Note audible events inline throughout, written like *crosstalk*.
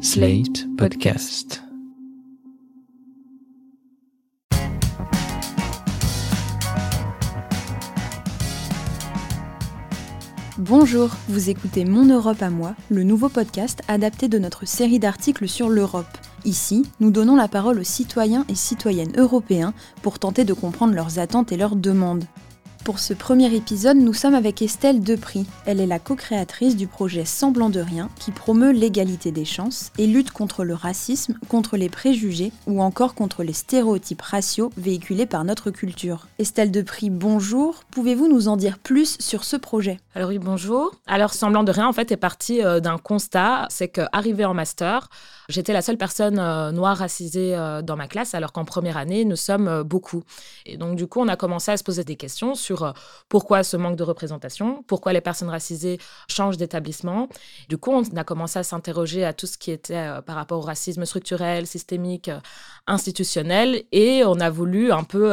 Slate Podcast. Bonjour, vous écoutez Mon Europe à moi, le nouveau podcast adapté de notre série d'articles sur l'Europe. Ici, nous donnons la parole aux citoyens et citoyennes européens pour tenter de comprendre leurs attentes et leurs demandes. Pour ce premier épisode, nous sommes avec Estelle Depry. Elle est la co-créatrice du projet Semblant de rien qui promeut l'égalité des chances et lutte contre le racisme, contre les préjugés ou encore contre les stéréotypes raciaux véhiculés par notre culture. Estelle Depry, bonjour. Pouvez-vous nous en dire plus sur ce projet? Alors oui, bonjour. Alors Semblant de rien en fait est parti euh, d'un constat, c'est qu'arrivé en master, j'étais la seule personne euh, noire racisée euh, dans ma classe alors qu'en première année, nous sommes beaucoup. Et donc du coup, on a commencé à se poser des questions sur euh, pourquoi ce manque de représentation, pourquoi les personnes racisées changent d'établissement. Du coup, on a commencé à s'interroger à tout ce qui était euh, par rapport au racisme structurel, systémique, euh, institutionnel, et on a voulu un peu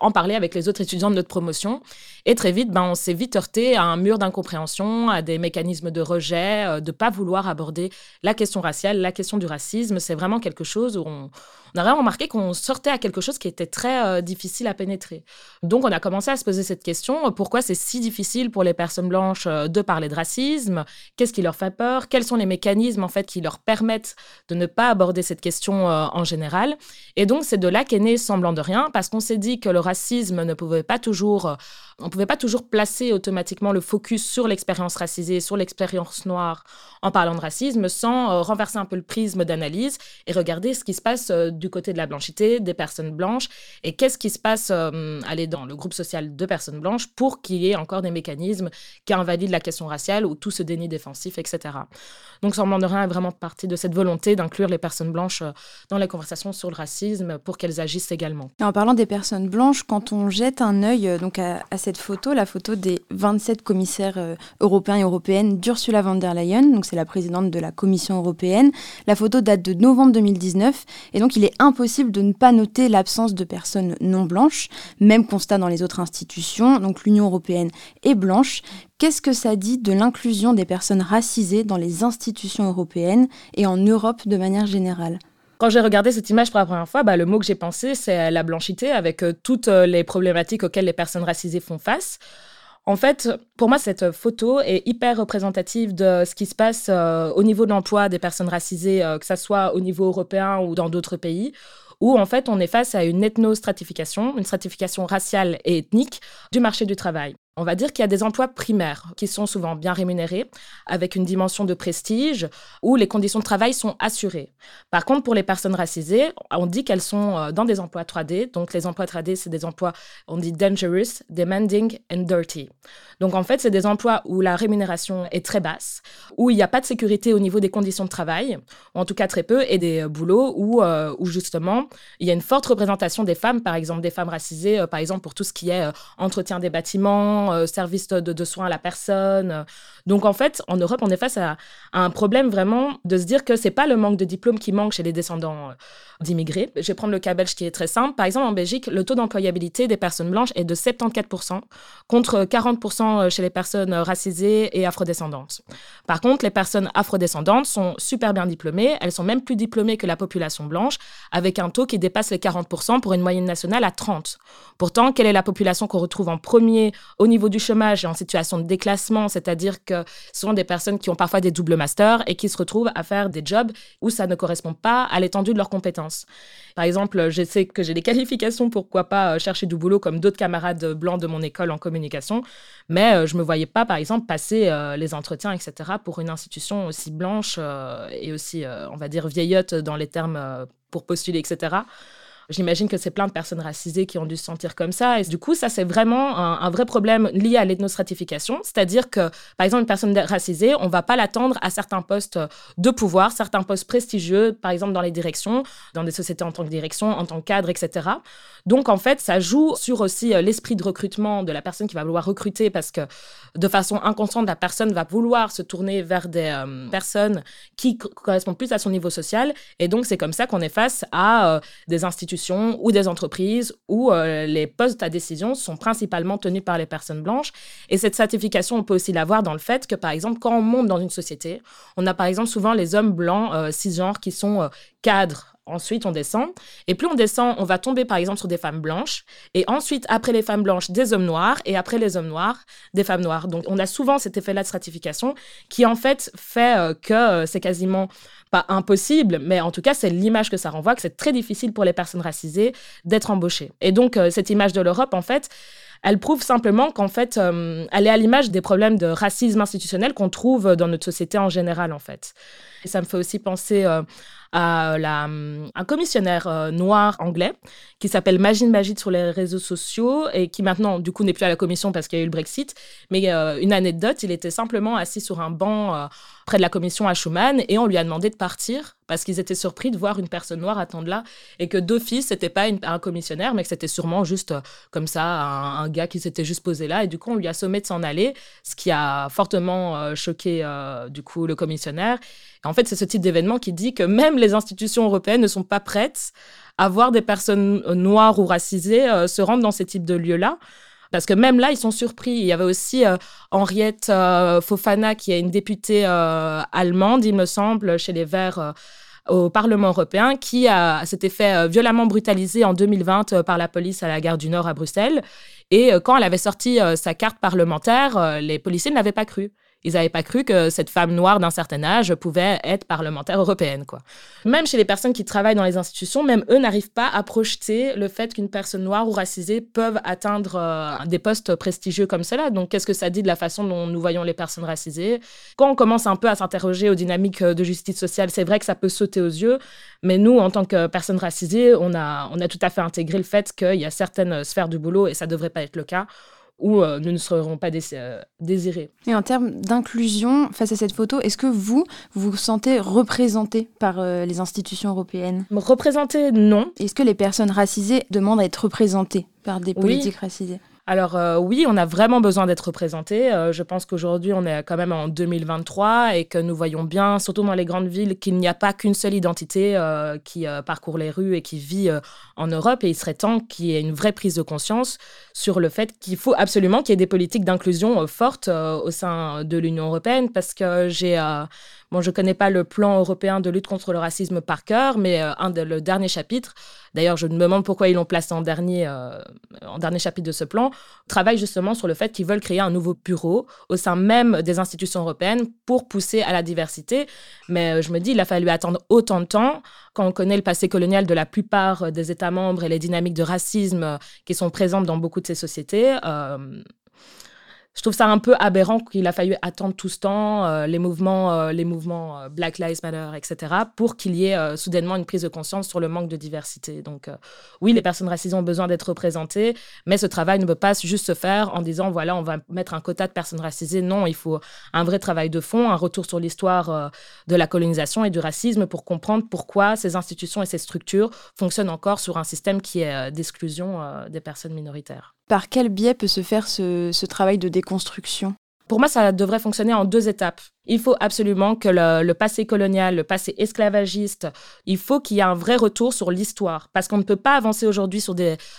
en parler avec les autres étudiants de notre promotion. Et très vite, ben, on s'est vite heurté à un mur d'incompréhension, à des mécanismes de rejet, de ne pas vouloir aborder la question raciale, la question du racisme. C'est vraiment quelque chose où on, a vraiment remarqué qu'on sortait à quelque chose qui était très euh, difficile à pénétrer. Donc on a commencé à se poser cette question, euh, pourquoi c'est si difficile pour les personnes blanches euh, de parler de racisme? Qu'est-ce qui leur fait peur? Quels sont les mécanismes en fait qui leur permettent de ne pas aborder cette question en général? Et donc c'est de là qu'est né Semblant de rien, parce qu'on s'est dit que le ne pouvait pas toujours on ne pouvait pas toujours placer automatiquement le focus sur l'expérience racisée, sur l'expérience noire en parlant de racisme, sans euh, renverser un peu le prisme d'analyse et regarder ce qui se passe euh, du côté de la blanchité, des personnes blanches, et qu'est-ce qui se passe euh, aller dans le groupe social de personnes blanches pour qu'il y ait encore des mécanismes qui invalident la question raciale ou tout ce déni défensif, etc. Donc, Semblant de rien est vraiment partie de cette volonté d'inclure les personnes blanches dans les conversations sur le racisme pour qu'elles agissent également. en parlant des personnes blanches, quand on jette un œil donc à, cette photo, la photo des 27 commissaires euh, européens et européennes d'Ursula von der Leyen, c'est la présidente de la Commission européenne. La photo date de novembre 2019 et donc il est impossible de ne pas noter l'absence de personnes non blanches. Même constat dans les autres institutions, donc l'Union européenne est blanche. Qu'est-ce que ça dit de l'inclusion des personnes racisées dans les institutions européennes et en Europe de manière générale? Quand j'ai regardé cette image pour la première fois, bah, le mot que j'ai pensé, c'est la blanchité, avec euh, toutes euh, les problématiques auxquelles les personnes racisées font face. En fait, pour moi, cette photo est hyper représentative de ce qui se passe euh, au niveau de l'emploi des personnes racisées, que ce soit au niveau européen ou dans d'autres pays, où en fait on est face à une ethnostratification, une stratification raciale et ethnique du marché du travail. On va dire qu'il y a des emplois primaires qui sont souvent bien rémunérés, avec une dimension de prestige, où les conditions de travail sont assurées. Par contre, pour les personnes racisées, on dit qu'elles sont euh, dans des emplois 3D. Donc, les emplois 3D, c'est des emplois, on dit dangerous, demanding and dirty. Donc, en fait, c'est des emplois où la rémunération est très basse, où il n'y a pas de sécurité au niveau des conditions de travail, ou en tout cas très peu, et des euh, boulots où, euh, où justement, il y a une forte représentation des femmes, par exemple, des femmes racisées, par exemple, pour tout ce qui est entretien des bâtiments, euh, service de, soins à la personne. Donc en fait, en Europe, on est face à, un problème vraiment de se dire que c'est pas le manque de diplôme qui manque chez les descendants euh, d'immigrés. Je vais prendre le cas belge qui est très simple. Par exemple, en Belgique, le taux d'employabilité des personnes blanches est de 74% contre 40% chez les personnes racisées et afrodescendantes. Par contre, les personnes afrodescendantes sont super bien diplômées. Elles sont même plus diplômées que la population blanche, avec un taux qui dépasse les 40% pour une moyenne nationale à 30. Pourtant, quelle est la population qu'on retrouve en premier au niveau du chômage et en situation de déclassement, c'est-à-dire que ce sont des personnes qui ont parfois des doubles masters et qui se retrouvent à faire des jobs où ça ne correspond pas à l'étendue de leurs compétences. Par exemple, je sais que j'ai des *laughs* qualifications, pourquoi pas euh, chercher du boulot comme d'autres camarades blancs de mon école en communication, mais euh, je me voyais pas, par exemple, passer euh, les entretiens, etc., pour une institution aussi blanche et aussi, on va dire, vieillotte dans les termes pour postuler, etc. J'imagine que c'est plein de personnes racisées qui ont dû se sentir comme ça. Et du coup, ça, c'est vraiment un, vrai problème lié à l'ethnostratification. C'est-à-dire que, par exemple, une personne racisée, on ne va pas l'attendre à certains postes de pouvoir, certains postes prestigieux, par exemple dans les directions, dans des sociétés en tant que direction, en tant que cadre, etc. Donc, en fait, ça joue sur aussi euh, l'esprit de recrutement de la personne qui va vouloir recruter parce que, de façon inconsciente, la personne va vouloir se tourner vers des euh, personnes qui correspondent plus à son niveau social. Et donc, c'est comme ça qu'on est face à euh, des institutions ou des entreprises où euh, les postes à décision sont principalement tenus par les personnes blanches. Et cette stratification, on peut aussi la voir dans le fait que, par exemple, quand on monte dans une société, on a par exemple souvent les hommes blancs euh, cisgenres qui sont euh, cadres Ensuite, on descend. Et plus on descend, on va tomber par exemple sur des femmes blanches. Et ensuite, après les femmes blanches, des hommes noirs. Et après les hommes noirs, des femmes noires. Donc, on a souvent cet effet-là de stratification qui, en fait, fait euh, que euh, c'est quasiment pas impossible, mais en tout cas, c'est l'image que ça renvoie, que c'est très difficile pour les personnes racisées d'être embauchées. Et donc, euh, cette image de l'Europe, en fait, elle prouve simplement qu'en fait, elle est à l'image des problèmes de racisme institutionnel qu'on trouve dans notre société en général, en fait. Et ça me fait aussi penser à la, un commissionnaire euh, noir anglais qui s'appelle Magin Magid sur les réseaux sociaux et qui maintenant, du coup, n'est plus à la commission parce qu'il y a eu le Brexit. Mais euh, une anecdote, il était simplement assis sur un banc euh, près de la commission à Schuman et on lui a demandé de partir parce qu'ils étaient surpris de voir une personne noire attendre là et que d'office, c'était pas un commissionnaire, mais que c'était sûrement juste comme ça, un, gars qui s'était juste posé là. Et du coup, on lui a sommé de s'en aller, ce qui a fortement choqué, du coup, le commissionnaire. En fait, c'est ce type d'événement qui dit que même les institutions européennes ne sont pas prêtes à voir des personnes noires ou racisées euh, se rendre dans ces types de lieux-là. Parce que même là, ils sont surpris. Il y avait aussi euh, Henriette euh, Fofana, qui est une députée allemande, il me semble, chez les Verts au Parlement européen, qui s'était fait violemment brutaliser en 2020 par la police à la gare du Nord à Bruxelles. Et quand elle avait sorti sa carte parlementaire, les policiers ne l'avaient pas cru. Ils n'avaient pas cru que cette femme noire d'un certain âge pouvait être parlementaire européenne. Quoi. Même chez les personnes qui travaillent dans les institutions, même eux n'arrivent pas à projeter le fait qu'une personne noire ou racisée peuvent atteindre euh, des postes prestigieux comme cela. Donc, qu'est-ce que ça dit de la façon dont nous voyons les personnes racisées? Quand on commence un peu à s'interroger aux dynamiques de justice sociale, c'est vrai que ça peut sauter aux yeux, mais nous, en tant que personnes racisées, on a, on a tout à fait intégré le fait qu'il y a certaines sphères du boulot, et ça ne devrait pas être le cas, où euh, nous ne serons pas euh, désirés. Et en termes d'inclusion, face à cette photo, est-ce que vous, vous vous sentez représenté par euh, les institutions européennes? Représenté, non. Est-ce que les personnes racisées demandent à être représentées par des politiques racisées? Alors euh, oui, on a vraiment besoin d'être représenté. Euh, je pense qu'aujourd'hui, on est quand même en 2023 et que nous voyons bien, surtout dans les grandes villes, qu'il n'y a pas qu'une seule identité euh, qui parcourt les rues et qui vit en Europe. Et il serait temps qu'il y ait une vraie prise de conscience sur le fait qu'il faut absolument qu'il y ait des politiques d'inclusion fortes au sein de l'Union européenne parce que j'ai Bon, je connais pas le plan européen de lutte contre le racisme par cœur, mais euh, un de, le dernier chapitre, d'ailleurs, je me demande pourquoi ils l'ont placé en dernier, euh, en dernier chapitre de ce plan, travaille justement sur le fait qu'ils veulent créer un nouveau bureau au sein même des institutions européennes pour pousser à la diversité. Mais euh, je me dis, il a fallu attendre autant de temps quand on connaît le passé colonial de la plupart des États membres et les dynamiques de racisme qui sont présentes dans beaucoup de ces sociétés je trouve ça un peu aberrant qu'il a fallu attendre tout ce temps, euh, les mouvements, euh, les mouvements euh, Black Lives Matter, etc., pour qu'il y ait soudainement une prise de conscience sur le manque de diversité. Donc, oui, les personnes racisées ont besoin d'être représentées, mais ce travail ne peut pas juste se faire en disant, voilà, on va mettre un quota de personnes racisées. Non, il faut un vrai travail de fond, un retour sur l'histoire de la colonisation et du racisme pour comprendre pourquoi ces institutions et ces structures fonctionnent encore sur un système qui est d'exclusion des personnes minoritaires. Par quel biais peut se faire ce, travail de déconstruction? Pour moi, ça devrait fonctionner en deux étapes. Il faut absolument que le, passé colonial, le passé esclavagiste, il faut qu'il y ait un vrai retour sur l'histoire. Parce qu'on ne peut pas avancer aujourd'hui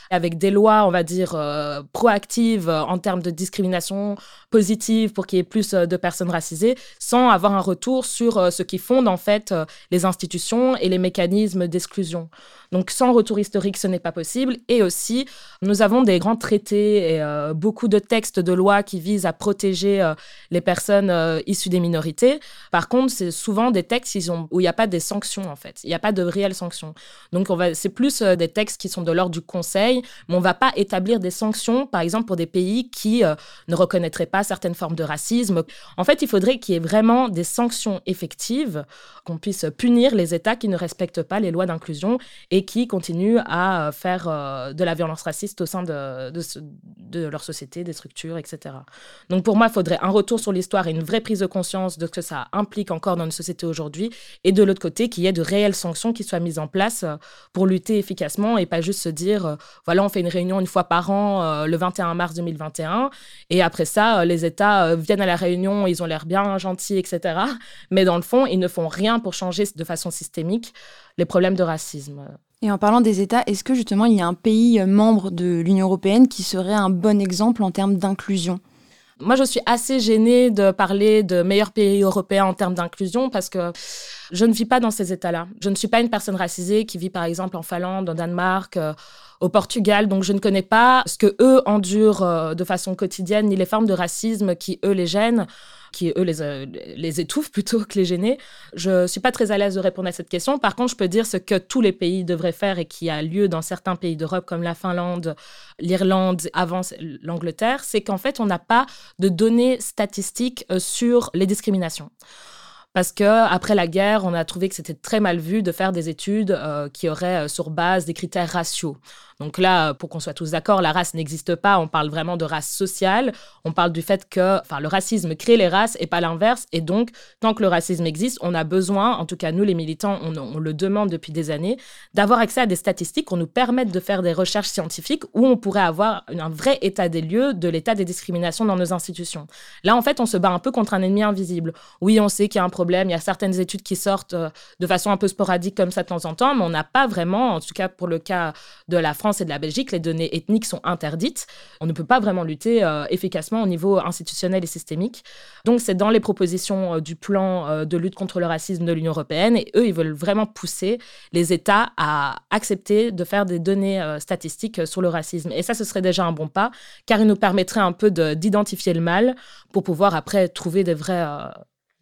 avec des lois, on va dire, euh, proactives euh, en termes de discrimination positive pour qu'il y ait plus euh, de personnes racisées, sans avoir un retour sur ce qui fonde en fait les institutions et les mécanismes d'exclusion. Donc sans retour historique, ce n'est pas possible. Et aussi, nous avons des grands traités et beaucoup de textes de loi qui visent à protéger les personnes issues des minorités par contre, c'est souvent des textes où il n'y a pas des sanctions, en fait. Il n'y a pas de réelles sanctions. Donc, c'est plus euh, des textes qui sont de l'ordre du Conseil, mais on ne va pas établir des sanctions, par exemple, pour des pays qui euh, ne reconnaîtraient pas certaines formes de racisme. En fait, il faudrait qu'il y ait vraiment des sanctions effectives, qu'on puisse punir les États qui ne respectent pas les lois d'inclusion et qui continuent à euh, faire de la violence raciste au sein de, de leur société, des structures, etc. Donc, pour moi, il faudrait un retour sur l'histoire et une vraie prise de conscience conscience de ce que ça implique encore dans une société aujourd'hui, et de l'autre côté, qu'il y ait de réelles sanctions qui soient mises en place euh, pour lutter efficacement et pas juste se dire, euh, voilà, on fait une réunion une fois par an euh, le 21 mars 2021, et après ça, les États viennent à la réunion, ils ont l'air bien gentils, etc. Mais dans le fond, ils ne font rien pour changer de façon systémique les problèmes de racisme. Et en parlant des États, est-ce que justement il y a un pays membre de l'Union européenne qui serait un bon exemple en termes d'inclusion? Moi, je suis assez gênée de parler de meilleurs pays européens en termes d'inclusion parce que je ne vis pas dans ces États-là. Je ne suis pas une personne racisée qui vit, par exemple, en Finlande, en Danemark, euh, au Portugal. Donc, je ne connais pas ce que eux endurent euh, de façon quotidienne, ni les formes de racisme qui, eux, les gênent qui eux les, euh, les étouffent plutôt que les gêner. Je suis pas très à l'aise de répondre à cette question. Par contre, je peux dire ce que tous les pays devraient faire et qui a lieu dans certains pays d'Europe comme la Finlande, l'Irlande, avant l'Angleterre, c'est qu'en fait, on n'a pas de données statistiques euh, sur les discriminations parce que après la guerre, on a trouvé que c'était très mal vu de faire des études euh, qui auraient sur base des critères raciaux. Donc là, pour qu'on soit tous d'accord, la race n'existe pas. On parle vraiment de race sociale. On parle du fait que enfin, le racisme crée les races et pas l'inverse. Et donc, tant que le racisme existe, on a besoin, en tout cas nous les militants, on, le demande depuis des années, d'avoir accès à des statistiques qui nous permettent de faire des recherches scientifiques où on pourrait avoir un vrai état des lieux de l'état des discriminations dans nos institutions. Là, en fait, on se bat un peu contre un ennemi invisible. Oui, on sait qu'il y a un Il y a certaines études qui sortent euh, de façon un peu sporadique comme ça de temps en temps, mais on n'a pas vraiment, en tout cas pour le cas de la France, et de la Belgique, les données ethniques sont interdites. On ne peut pas vraiment lutter euh, efficacement au niveau institutionnel et systémique. Donc, c'est dans les propositions euh, du plan de lutte contre le racisme de l'Union européenne. Et eux, ils veulent vraiment pousser les États à accepter de faire des données statistiques sur le racisme. Et ça, ce serait déjà un bon pas, car il nous permettrait un peu d'identifier le mal pour pouvoir après trouver des vrais,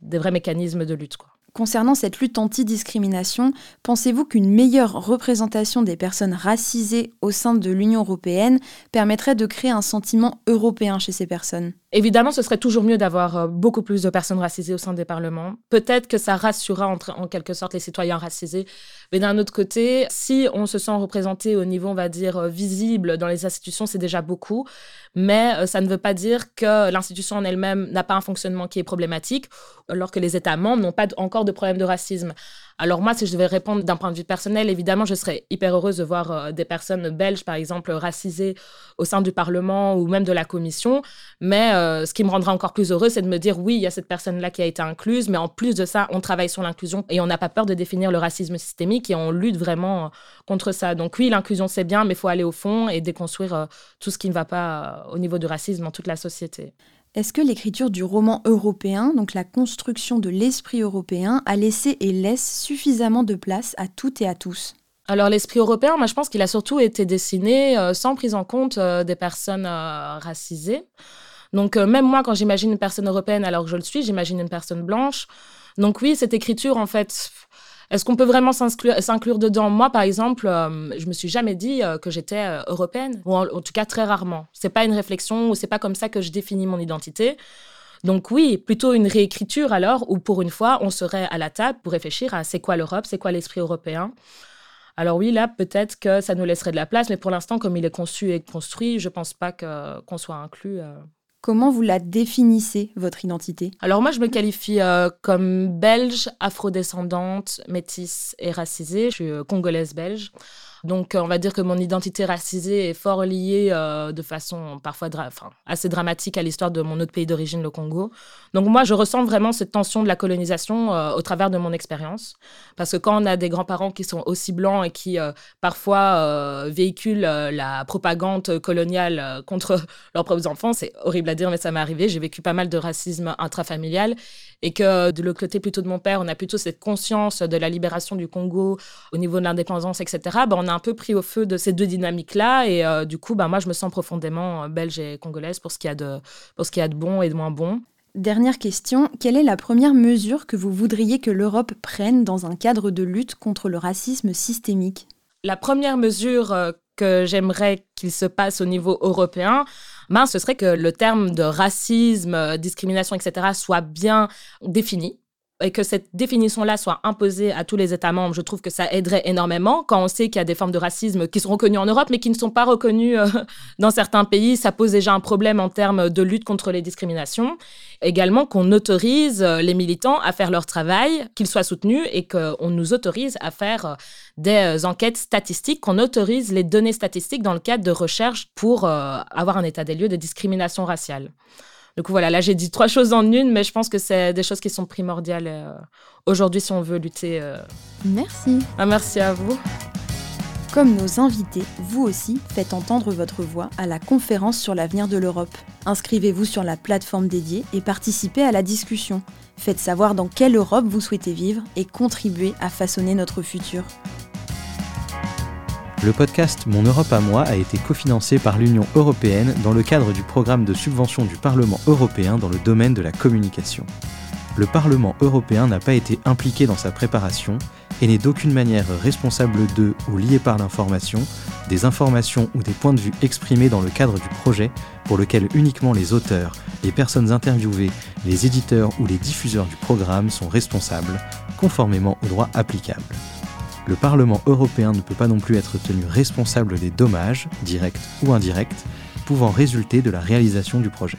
des vrais mécanismes de lutte. Quoi. Concernant cette lutte anti-discrimination, pensez-vous qu'une meilleure représentation des personnes racisées au sein de l'Union européenne permettrait de créer un sentiment européen chez ces personnes? Évidemment, ce serait toujours mieux d'avoir euh, beaucoup plus de personnes racisées au sein des parlements. Peut-être que ça rassurera en, quelque sorte les citoyens racisés. Mais d'un autre côté, si on se sent représenté au niveau, on va dire, euh, visible dans les institutions, c'est déjà beaucoup. Mais euh, ça ne veut pas dire que l'institution en elle-même n'a pas un fonctionnement qui est problématique, alors que les États membres n'ont pas encore de problème de racisme. Alors moi, si je devais répondre d'un point de vue personnel, évidemment, je serais hyper heureuse de voir des personnes belges, par exemple, racisées au sein du Parlement ou même de la Commission. Mais euh, ce qui me rendra encore plus heureuse, c'est de me dire, oui, il y a cette personne-là qui a été incluse, mais en plus de ça, on travaille sur l'inclusion et on n'a pas peur de définir le racisme systémique et on lutte vraiment euh, contre ça. Donc oui, l'inclusion, c'est bien, mais il faut aller au fond et déconstruire tout ce qui ne va pas au niveau du racisme dans toute la société. Est-ce que l'écriture du roman européen, donc la construction de l'esprit européen, a laissé et laisse suffisamment de place à toutes et à tous? Alors l'esprit européen, moi je pense qu'il a surtout été dessiné euh, sans prise en compte euh, des personnes euh, racisées. Donc même moi quand j'imagine une personne européenne alors que je le suis, j'imagine une personne blanche. Donc oui, cette écriture en fait, est-ce qu'on peut vraiment s'inclure dedans? Moi, par exemple, euh, je me suis jamais dit euh, que j'étais euh, européenne, ou en, tout cas très rarement. C'est pas une réflexion, ou c'est pas comme ça que je définis mon identité. Donc oui, plutôt une réécriture alors, où pour une fois, on serait à la table pour réfléchir à c'est quoi l'Europe, c'est quoi l'esprit européen. Alors oui, là, peut-être que ça nous laisserait de la place, mais pour l'instant, comme il est conçu et construit, je pense pas qu'on soit inclus. Comment vous la définissez, votre identité? Alors moi, je me qualifie euh, comme belge, afrodescendante, métisse et racisée. Je suis euh, congolaise belge. Donc, euh, on va dire que mon identité racisée est fort liée de façon parfois assez dramatique à l'histoire de mon autre pays d'origine, le Congo. Donc, moi, je ressens vraiment cette tension de la colonisation au travers de mon expérience. Parce que quand on a des grands-parents qui sont aussi blancs et qui parfois véhiculent la propagande coloniale contre *laughs* leurs propres enfants, c'est horrible à dire, mais ça m'est arrivé. J'ai vécu pas mal de racisme intrafamilial et que de l'autre côté plutôt de mon père, on a plutôt cette conscience de la libération du Congo au niveau de l'indépendance, etc. Ben, on a un peu pris au feu de ces deux dynamiques-là et euh, du coup, ben, moi, je me sens profondément euh, belge et congolaise pour ce qu'il y a de, pour ce qu'il y a de bon et de moins bon. Dernière question, quelle est la première mesure que vous voudriez que l'Europe prenne dans un cadre de lutte contre le racisme systémique? La première mesure euh, que j'aimerais qu'il se passe au niveau européen, ben, ce serait que le terme de racisme, discrimination, etc., soit bien défini et que cette définition-là soit imposée à tous les États membres, je trouve que ça aiderait énormément. Quand on sait qu'il y a des formes de racisme qui sont reconnues en Europe, mais qui ne sont pas reconnues euh, *laughs* dans certains pays, ça pose déjà un problème en termes de lutte contre les discriminations. Également qu'on autorise euh, les militants à faire leur travail, qu'ils soient soutenus et qu'on nous autorise à faire euh, des enquêtes statistiques, qu'on autorise les données statistiques dans le cadre de recherche pour avoir un état des lieux de discrimination raciale. Du coup, voilà, là, j'ai dit trois choses en une, mais je pense que c'est des choses qui sont primordiales euh, aujourd'hui si on veut lutter. Euh. Merci. Ah, merci à vous. Comme nos invités, vous aussi faites entendre votre voix à la conférence sur l'avenir de l'Europe. Inscrivez-vous sur la plateforme dédiée et participez à la discussion. Faites savoir dans quelle Europe vous souhaitez vivre et contribuez à façonner notre futur. Le podcast Mon Europe à moi a été cofinancé par l'Union européenne dans le cadre du programme de subvention du Parlement européen dans le domaine de la communication. Le Parlement européen n'a pas été impliqué dans sa préparation et n'est d'aucune manière responsable de ou lié par l'information, des informations ou des points de vue exprimés dans le cadre du projet pour lequel uniquement les auteurs, les personnes interviewées, les éditeurs ou les diffuseurs du programme sont responsables, conformément au droit applicable le Parlement européen ne peut pas non plus être tenu responsable des dommages, directs ou indirects, pouvant résulter de la réalisation du projet.